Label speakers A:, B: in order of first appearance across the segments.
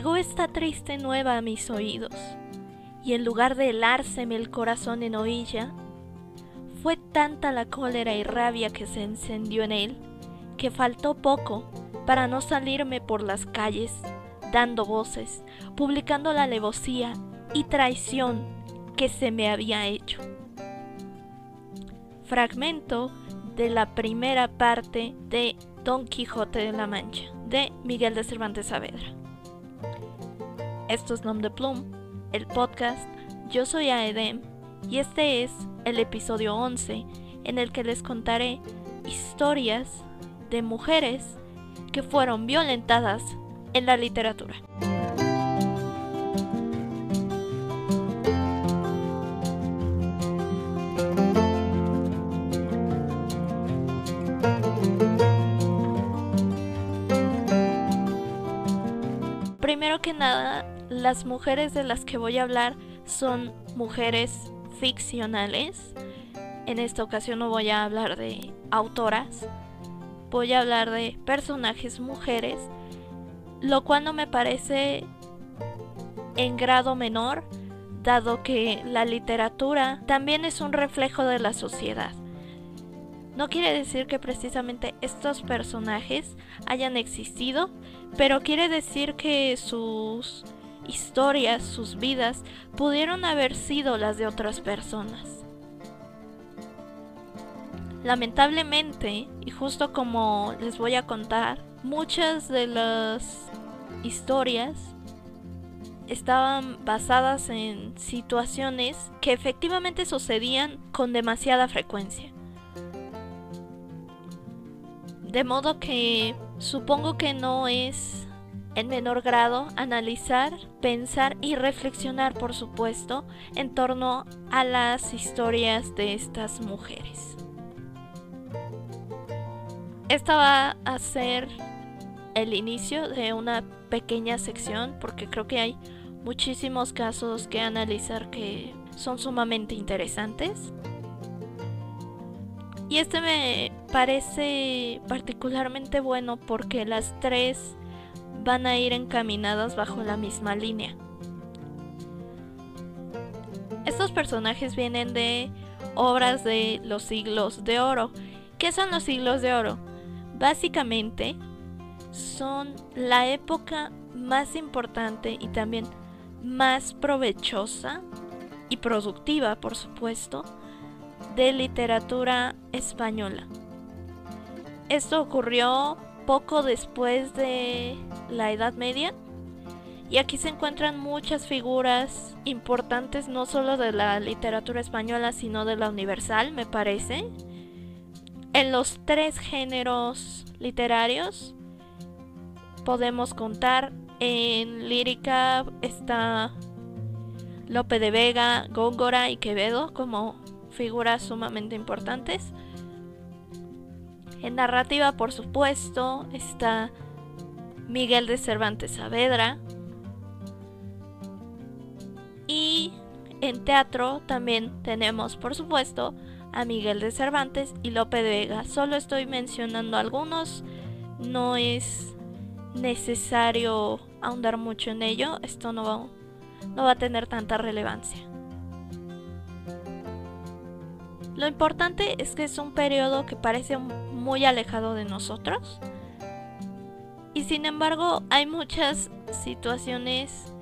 A: llegó esta triste nueva a mis oídos, y en lugar de helárseme el corazón en oilla, fue tanta la cólera y rabia que se encendió en él, que faltó poco para no salirme por las calles, dando voces, publicando la alevosía y traición que se me había hecho. Fragmento de la primera parte de Don Quijote de la Mancha, de Miguel de Cervantes Saavedra. Esto es Nom de Plum, el podcast. Yo soy Aedem y este es el episodio 11 en el que les contaré historias de mujeres que fueron violentadas en la literatura. Las mujeres de las que voy a hablar son mujeres ficcionales. En esta ocasión no voy a hablar de autoras, voy a hablar de personajes mujeres, lo cual no me parece en grado menor, dado que la literatura también es un reflejo de la sociedad. No quiere decir que precisamente estos personajes hayan existido, pero quiere decir que sus historias, sus vidas, pudieron haber sido las de otras personas. Lamentablemente, y justo como les voy a contar, muchas de las historias estaban basadas en situaciones que efectivamente sucedían con demasiada frecuencia. De modo que supongo que no es en menor grado analizar, pensar y reflexionar, por supuesto, en torno a las historias de estas mujeres. Esta va a ser el inicio de una pequeña sección porque creo que hay muchísimos casos que analizar que son sumamente interesantes. Y este me parece particularmente bueno porque las tres van a ir encaminadas bajo la misma línea. Estos personajes vienen de obras de los siglos de oro. ¿Qué son los siglos de oro? Básicamente son la época más importante y también más provechosa y productiva, por supuesto, de literatura española. Esto ocurrió poco después de la Edad Media y aquí se encuentran muchas figuras importantes no solo de la literatura española sino de la universal me parece en los tres géneros literarios podemos contar en lírica está Lope de Vega, Góngora y Quevedo como figuras sumamente importantes. En narrativa, por supuesto, está Miguel de Cervantes Saavedra. Y en teatro también tenemos, por supuesto, a Miguel de Cervantes y Lope de Vega. Solo estoy mencionando algunos, no es necesario ahondar mucho en ello, esto no va, a tener tanta relevancia. Lo importante es que es un periodo que parece muy alejado de nosotros. Y sin embargo hay muchas situaciones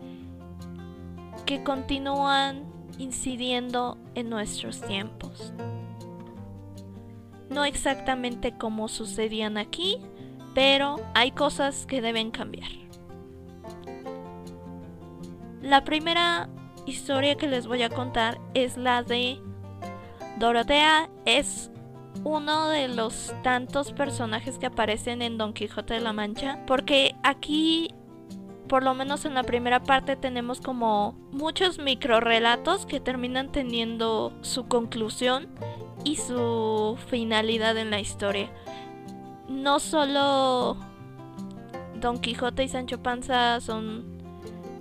A: que continúan incidiendo en nuestros tiempos. No exactamente como sucedían aquí, pero hay cosas que deben cambiar. La primera historia que les voy a contar es la de Dorotea es uno de los tantos personajes que aparecen en Don Quijote de la Mancha, porque aquí, por lo menos en la primera parte, tenemos como muchos microrelatos que terminan teniendo su conclusión y su finalidad en la historia. No solo Don Quijote y Sancho Panza son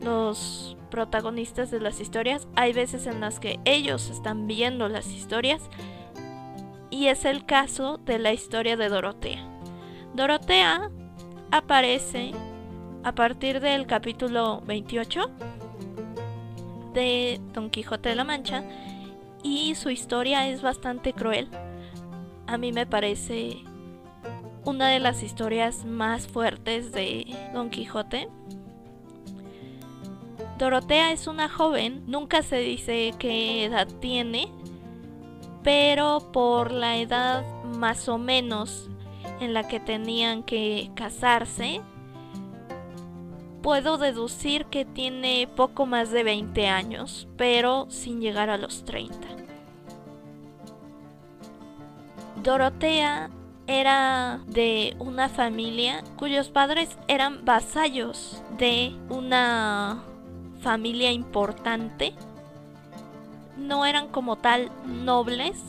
A: los protagonistas de las historias, hay veces en las que ellos están viendo las historias y es el caso de la historia de Dorotea. Dorotea aparece a partir del capítulo 28 de Don Quijote de la Mancha y su historia es bastante cruel. A mí me parece una de las historias más fuertes de Don Quijote. Dorotea es una joven, nunca se dice qué edad tiene, pero por la edad más o menos en la que tenían que casarse, puedo deducir que tiene poco más de 20 años, pero sin llegar a los 30. Dorotea era de una familia cuyos padres eran vasallos de una familia importante. No eran como tal nobles,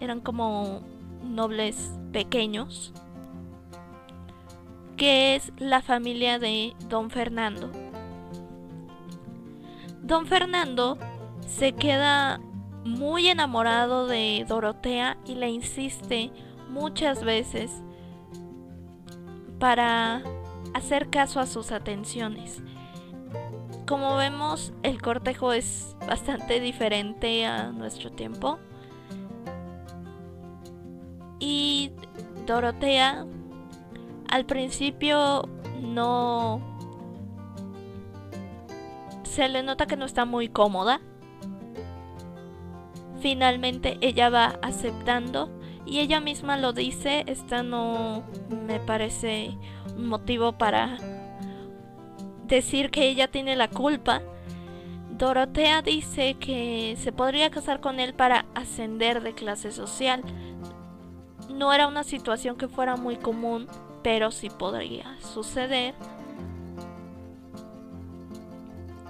A: eran como nobles pequeños, que es la familia de don Fernando. Don Fernando se queda muy enamorado de Dorotea y le insiste muchas veces para hacer caso a sus atenciones. Como vemos, el cortejo es bastante diferente a nuestro tiempo. Y Dorotea al principio no... Se le nota que no está muy cómoda. Finalmente ella va aceptando y ella misma lo dice, esta no me parece un motivo para decir que ella tiene la culpa. Dorotea dice que se podría casar con él para ascender de clase social. No era una situación que fuera muy común, pero sí podría suceder.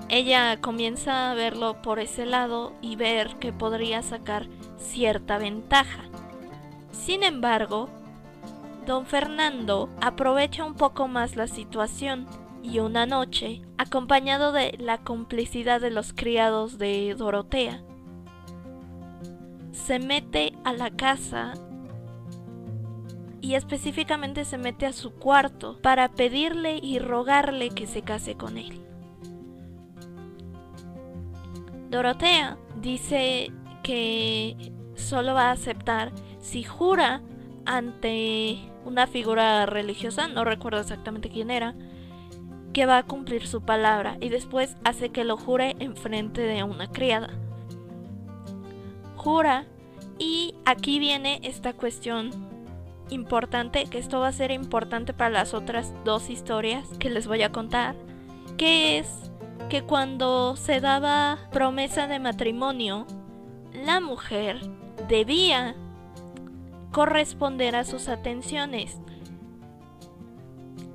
A: Ella comienza a verlo por ese lado y ver que podría sacar cierta ventaja. Sin embargo, don Fernando aprovecha un poco más la situación y una noche, acompañado de la complicidad de los criados de Dorotea, se mete a la casa y específicamente se mete a su cuarto para pedirle y rogarle que se case con él. Dorotea dice que solo va a aceptar si jura ante una figura religiosa, no recuerdo exactamente quién era, que va a cumplir su palabra y después hace que lo jure en frente de una criada. Jura y aquí viene esta cuestión importante, que esto va a ser importante para las otras dos historias que les voy a contar, que es que cuando se daba promesa de matrimonio, la mujer debía corresponder a sus atenciones.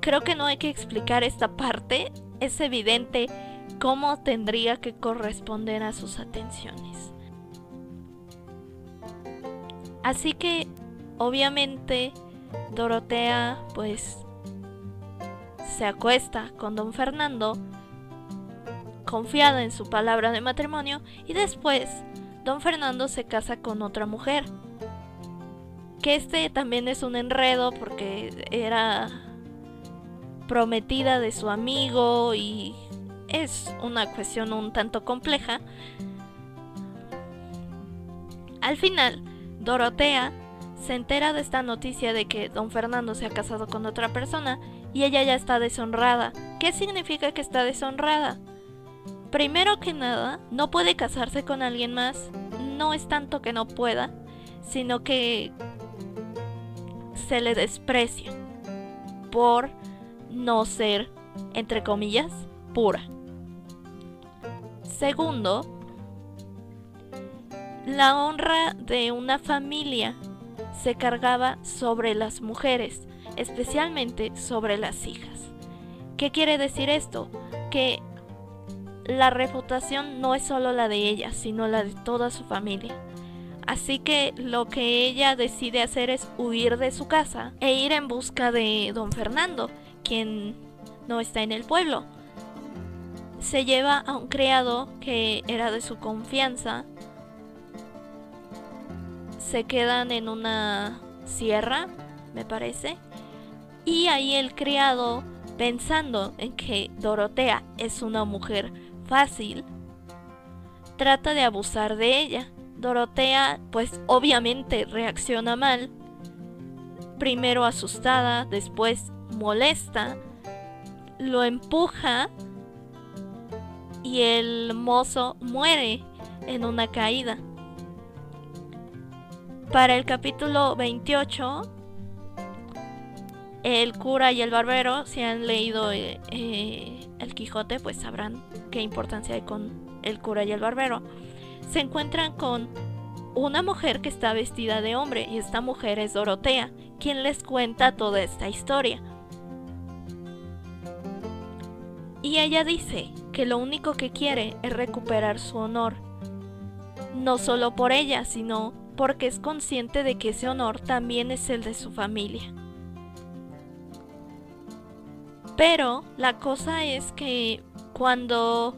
A: Creo que no hay que explicar esta parte, es evidente cómo tendría que corresponder a sus atenciones. Así que, obviamente, Dorotea pues se acuesta con don Fernando, confiada en su palabra de matrimonio, y después don Fernando se casa con otra mujer, que este también es un enredo porque era prometida de su amigo y es una cuestión un tanto compleja. Al final, Dorotea se entera de esta noticia de que don Fernando se ha casado con otra persona y ella ya está deshonrada. ¿Qué significa que está deshonrada? Primero que nada, no puede casarse con alguien más. No es tanto que no pueda, sino que se le desprecia por no ser, entre comillas, pura. Segundo, la honra de una familia se cargaba sobre las mujeres, especialmente sobre las hijas. ¿Qué quiere decir esto? Que la reputación no es solo la de ella, sino la de toda su familia. Así que lo que ella decide hacer es huir de su casa e ir en busca de don Fernando, quien no está en el pueblo. Se lleva a un criado que era de su confianza. Se quedan en una sierra, me parece. Y ahí el criado pensando en que Dorotea es una mujer fácil, trata de abusar de ella. Dorotea pues obviamente reacciona mal, primero asustada, después molesta, lo empuja y el mozo muere en una caída. Para el capítulo 28, el cura y el barbero, si han leído eh, eh, El Quijote, pues sabrán qué importancia hay con el cura y el barbero. Se encuentran con una mujer que está vestida de hombre y esta mujer es Dorotea, quien les cuenta toda esta historia. Y ella dice que lo único que quiere es recuperar su honor. No solo por ella, sino porque es consciente de que ese honor también es el de su familia. Pero la cosa es que cuando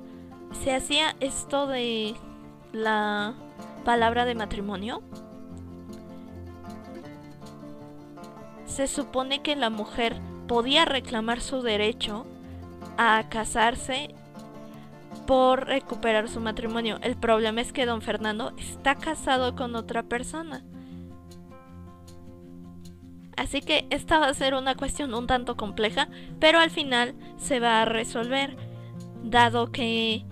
A: se hacía esto de la palabra de matrimonio, se supone que la mujer podía reclamar su derecho a casarse por recuperar su matrimonio. El problema es que don Fernando está casado con otra persona. Así que esta va a ser una cuestión un tanto compleja, pero al final se va a resolver, dado que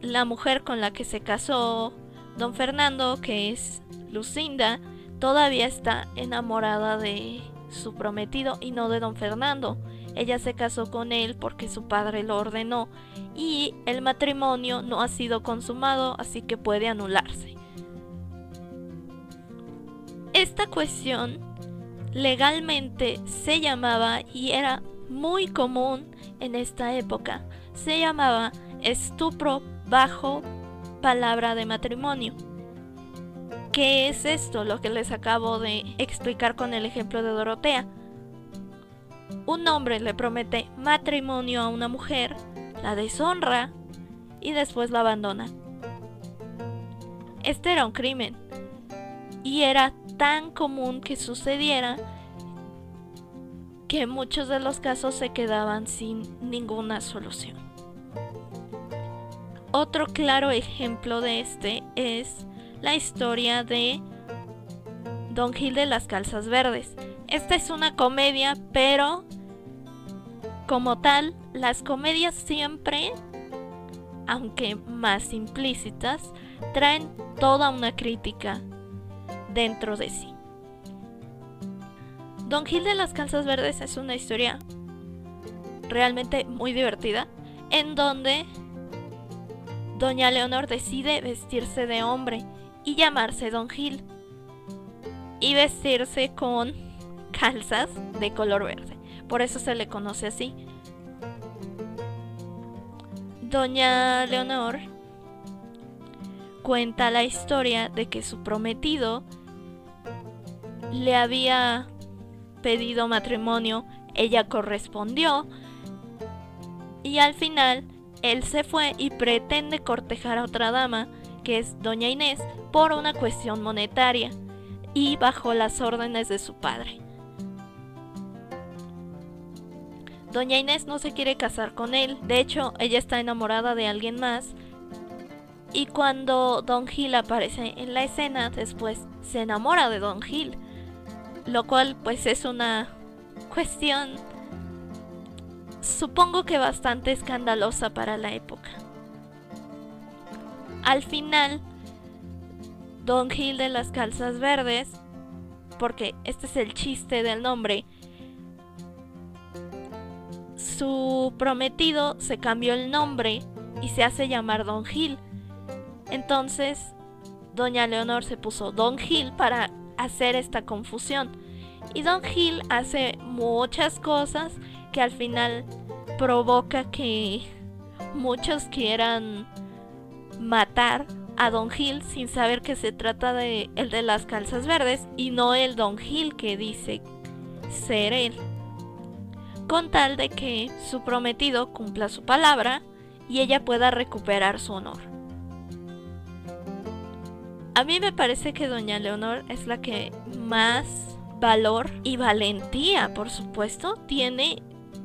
A: la mujer con la que se casó don Fernando, que es Lucinda, todavía está enamorada de su prometido y no de don Fernando. Ella se casó con él porque su padre lo ordenó y el matrimonio no ha sido consumado, así que puede anularse. Esta cuestión legalmente se llamaba y era muy común en esta época, se llamaba estupro bajo palabra de matrimonio. ¿Qué es esto? Lo que les acabo de explicar con el ejemplo de Dorotea un hombre le promete matrimonio a una mujer, la deshonra y después la abandona. Este era un crimen y era tan común que sucediera que muchos de los casos se quedaban sin ninguna solución. Otro claro ejemplo de este es la historia de Don Gil de las Calzas Verdes. Esta es una comedia, pero como tal, las comedias siempre, aunque más implícitas, traen toda una crítica dentro de sí. Don Gil de las Calzas Verdes es una historia realmente muy divertida, en donde Doña Leonor decide vestirse de hombre y llamarse Don Gil, y vestirse con calzas de color verde. Por eso se le conoce así. Doña Leonor cuenta la historia de que su prometido le había pedido matrimonio, ella correspondió y al final él se fue y pretende cortejar a otra dama, que es Doña Inés, por una cuestión monetaria y bajo las órdenes de su padre. Doña Inés no se quiere casar con él, de hecho ella está enamorada de alguien más. Y cuando Don Gil aparece en la escena, después se enamora de Don Gil. Lo cual pues es una cuestión supongo que bastante escandalosa para la época. Al final, Don Gil de las Calzas Verdes, porque este es el chiste del nombre, su prometido se cambió el nombre y se hace llamar Don Gil. Entonces, doña Leonor se puso Don Gil para hacer esta confusión. Y Don Gil hace muchas cosas que al final provoca que muchos quieran matar a Don Gil sin saber que se trata de el de las calzas verdes y no el Don Gil que dice ser él con tal de que su prometido cumpla su palabra y ella pueda recuperar su honor. A mí me parece que doña Leonor es la que más valor y valentía, por supuesto, tiene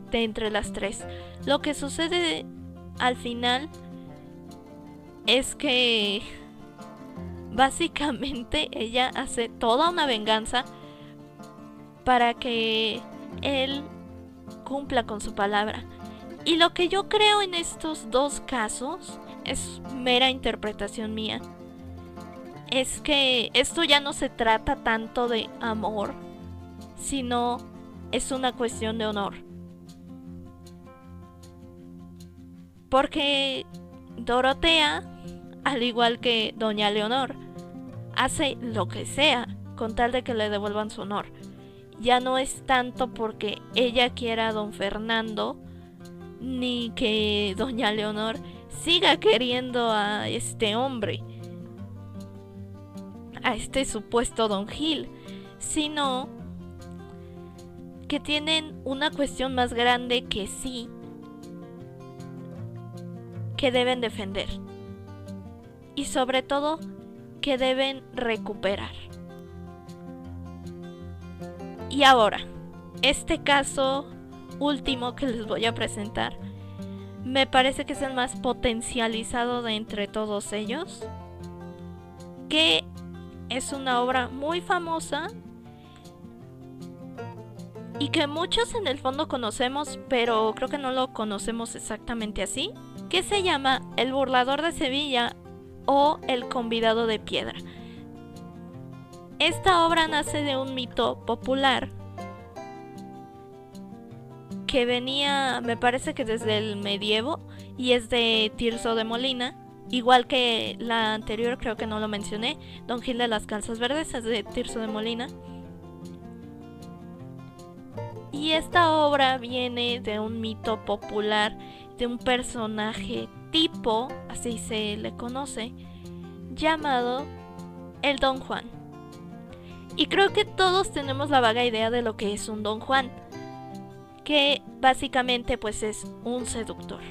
A: de entre las tres. Lo que sucede al final es que básicamente ella hace toda una venganza para que él cumpla con su palabra. Y lo que yo creo en estos dos casos es mera interpretación mía. Es que esto ya no se trata tanto de amor, sino es una cuestión de honor. Porque Dorotea, al igual que Doña Leonor, hace lo que sea con tal de que le devuelvan su honor. Ya no es tanto porque ella quiera a don Fernando, ni que Doña Leonor siga queriendo a este hombre, a este supuesto Don Gil, sino que tienen una cuestión más grande que sí, que deben defender. Y sobre todo, que deben recuperar. Y ahora, este caso último que les voy a presentar me parece que es el más potencializado de entre todos ellos, que es una obra muy famosa y que muchos en el fondo conocemos, pero creo que no lo conocemos exactamente así, que se llama El burlador de Sevilla o El convidado de piedra. Esta obra nace de un mito popular que venía, me parece que desde el medievo y es de Tirso de Molina. Igual que la anterior, creo que no lo mencioné, Don Gil de las Calzas Verdes es de Tirso de Molina. Y esta obra viene de un mito popular, de un personaje tipo, así se le conoce, llamado el Don Juan. Y creo que todos tenemos la vaga idea de lo que es un Don Juan, que básicamente pues es un seductor.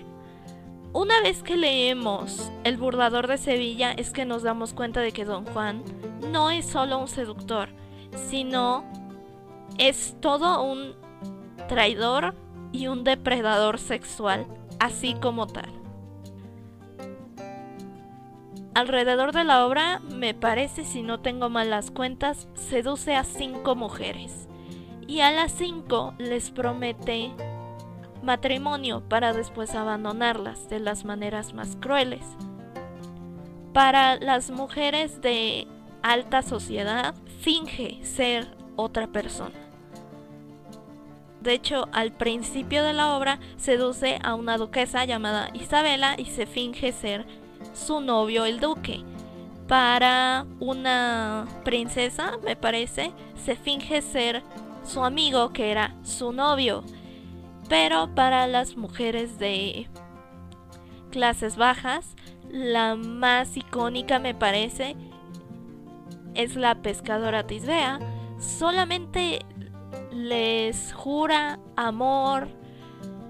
A: Una vez que leemos El burlador de Sevilla es que nos damos cuenta de que Don Juan no es solo un seductor, sino es todo un traidor y un depredador sexual, así como tal. Alrededor de la obra, me parece, si no tengo malas cuentas, seduce a cinco mujeres. Y a las cinco les promete matrimonio para después abandonarlas de las maneras más crueles. Para las mujeres de alta sociedad, finge ser otra persona. De hecho, al principio de la obra seduce a una duquesa llamada Isabela y se finge ser su novio el duque. Para una princesa, me parece, se finge ser su amigo que era su novio. Pero para las mujeres de clases bajas, la más icónica me parece es la pescadora Tisbea. Solamente les jura amor,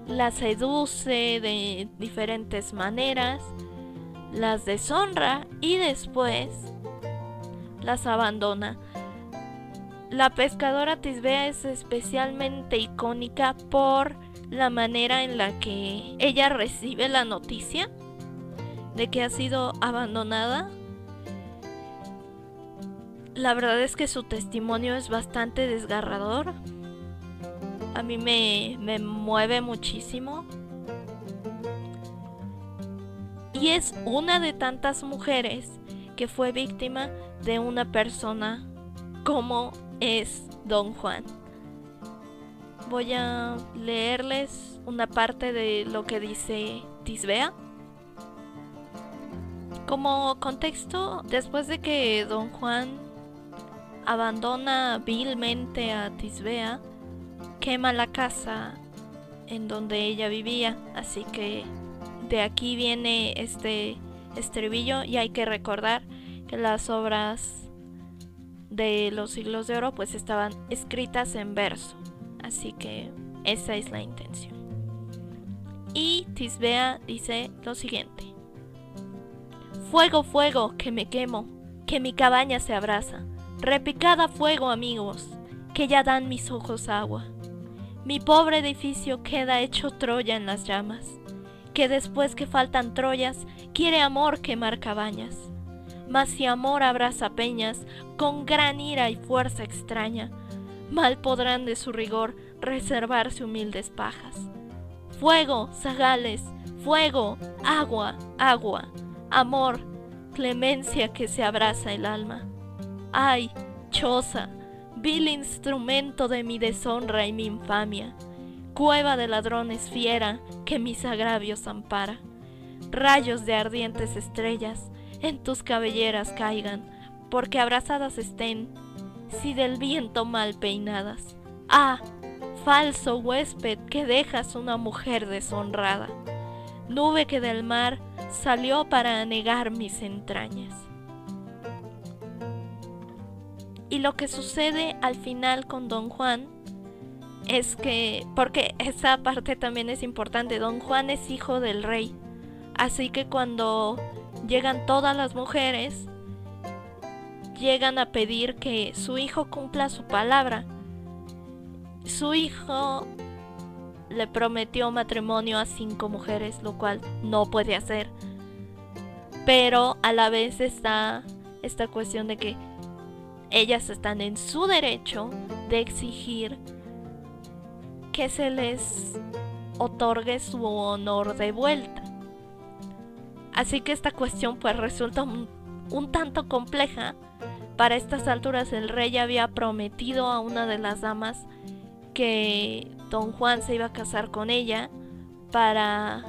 A: la seduce de diferentes maneras las deshonra y después las abandona. La pescadora Tisbea es especialmente icónica por la manera en la que ella recibe la noticia de que ha sido abandonada. La verdad es que su testimonio es bastante desgarrador. A mí me, me mueve muchísimo y es una de tantas mujeres que fue víctima de una persona como es Don Juan. Voy a leerles una parte de lo que dice Tisbea. Como contexto, después de que Don Juan abandona vilmente a Tisbea, quema la casa en donde ella vivía, así que de aquí viene este estribillo y hay que recordar que las obras de los siglos de oro pues estaban escritas en verso. Así que esa es la intención. Y Tisbea dice lo siguiente. Fuego, fuego, que me quemo, que mi cabaña se abraza. Repicada fuego, amigos, que ya dan mis ojos agua. Mi pobre edificio queda hecho Troya en las llamas, que después que faltan Troyas, quiere amor quemar cabañas. Mas si amor abraza peñas, con gran ira y fuerza extraña, mal podrán de su rigor reservarse humildes pajas. Fuego, zagales, fuego, agua, agua, amor, clemencia que se abraza el alma. Ay, choza, vil instrumento de mi deshonra y mi infamia, cueva de ladrones fiera que mis agravios ampara. Rayos de ardientes estrellas en tus cabelleras caigan, porque abrazadas estén, si del viento mal peinadas. Ah, falso huésped que dejas una mujer deshonrada, nube que del mar salió para anegar mis entrañas. Y lo que sucede al final con Don Juan es que, porque esa parte también es importante, Don Juan es hijo del rey, así que cuando llegan todas las mujeres, llegan a pedir que su hijo cumpla su palabra su hijo le prometió matrimonio a cinco mujeres, lo cual no puede hacer. Pero a la vez está esta cuestión de que ellas están en su derecho de exigir que se les otorgue su honor de vuelta. Así que esta cuestión pues resulta un, tanto compleja. Para estas alturas el rey había prometido a una de las damas que don Juan se iba a casar con ella para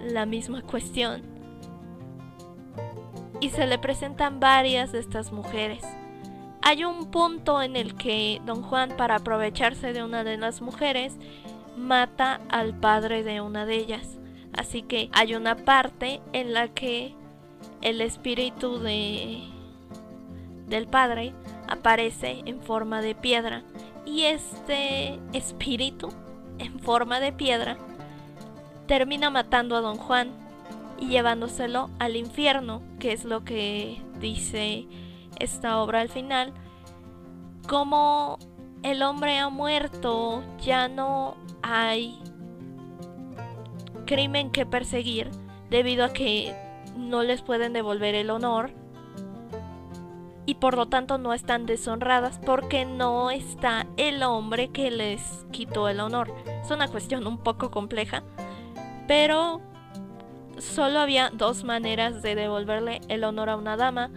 A: la misma cuestión. Y se le presentan varias de estas mujeres. Hay un punto en el que don Juan, para aprovecharse de una de las mujeres, mata al padre de una de ellas. Así que hay una parte en la que el espíritu de del padre aparece en forma de piedra y este espíritu, en forma de piedra, termina matando a don Juan y llevándoselo al infierno, que es lo que dice esta obra al final. Como el hombre ha muerto, ya no hay crimen que perseguir debido a que no les pueden devolver el honor y por lo tanto no están deshonradas porque no está el hombre que les quitó el honor. Es una cuestión un poco compleja, pero solo había dos maneras de devolverle el honor a una dama.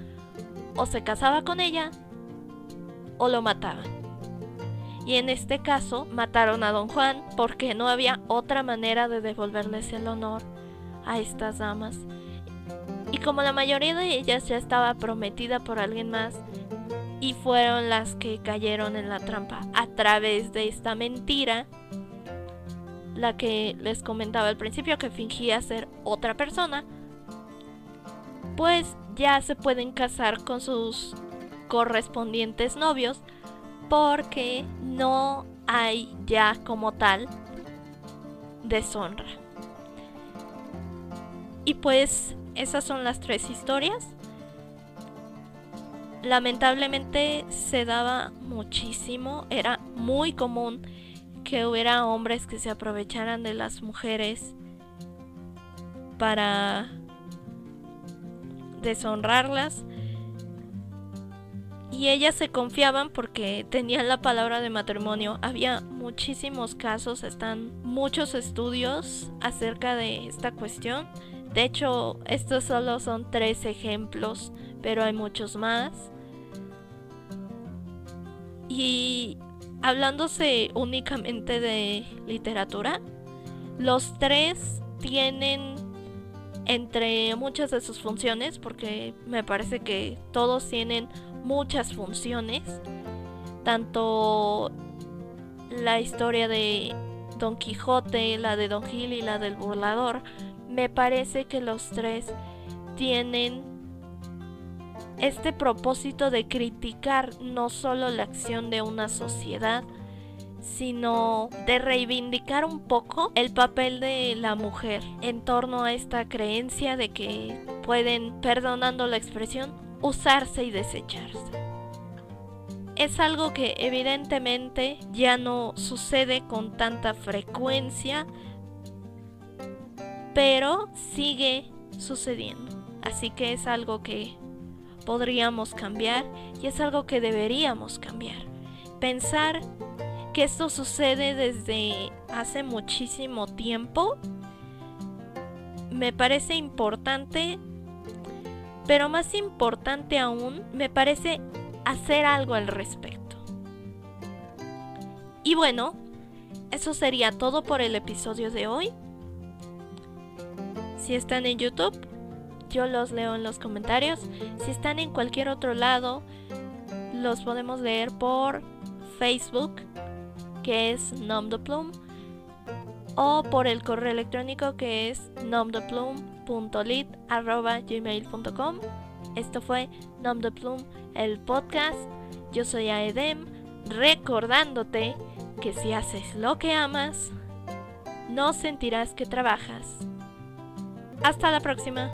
A: O se casaba con ella o lo mataban. Y en este caso mataron a don Juan porque no había otra manera de devolverles el honor a estas damas. Y como la mayoría de ellas ya estaba prometida por alguien más, y fueron las que cayeron en la trampa a través de esta mentira, la que les comentaba al principio que fingía ser otra persona, pues ya se pueden casar con sus correspondientes novios porque no hay ya como tal deshonra. Y pues esas son las tres historias. Lamentablemente se daba muchísimo, era muy común que hubiera hombres que se aprovecharan de las mujeres para deshonrarlas y ellas se confiaban porque tenían la palabra de matrimonio. Había muchísimos casos, están muchos estudios acerca de esta cuestión. De hecho, estos solo son tres ejemplos, pero hay muchos más. Y hablándose únicamente de literatura, los tres tienen entre muchas de sus funciones, porque me parece que todos tienen muchas funciones, tanto la historia de Don Quijote, la de Don Gil y la del burlador, me parece que los tres tienen este propósito de criticar no solo la acción de una sociedad, sino de reivindicar un poco el papel de la mujer en torno a esta creencia de que pueden, perdonando la expresión, usarse y desecharse. es algo que evidentemente ya no sucede con tanta frecuencia, pero sigue sucediendo. Así que es algo que podríamos cambiar y es algo que deberíamos cambiar. Pensar que esto sucede desde hace muchísimo tiempo me parece importante, pero más importante aún, me parece hacer algo al respecto. Y bueno, eso sería todo por el episodio de hoy. Si están en YouTube, yo los leo en los comentarios. Si están en cualquier otro lado, los podemos leer por Facebook, que es nomdoplum, o por el correo electrónico que es nomdoplum.lit.gmail.com. Esto fue Nomdoplum, el podcast. Yo soy Aedem, recordándote que si haces lo que amas, no sentirás que trabajas. Hasta la próxima.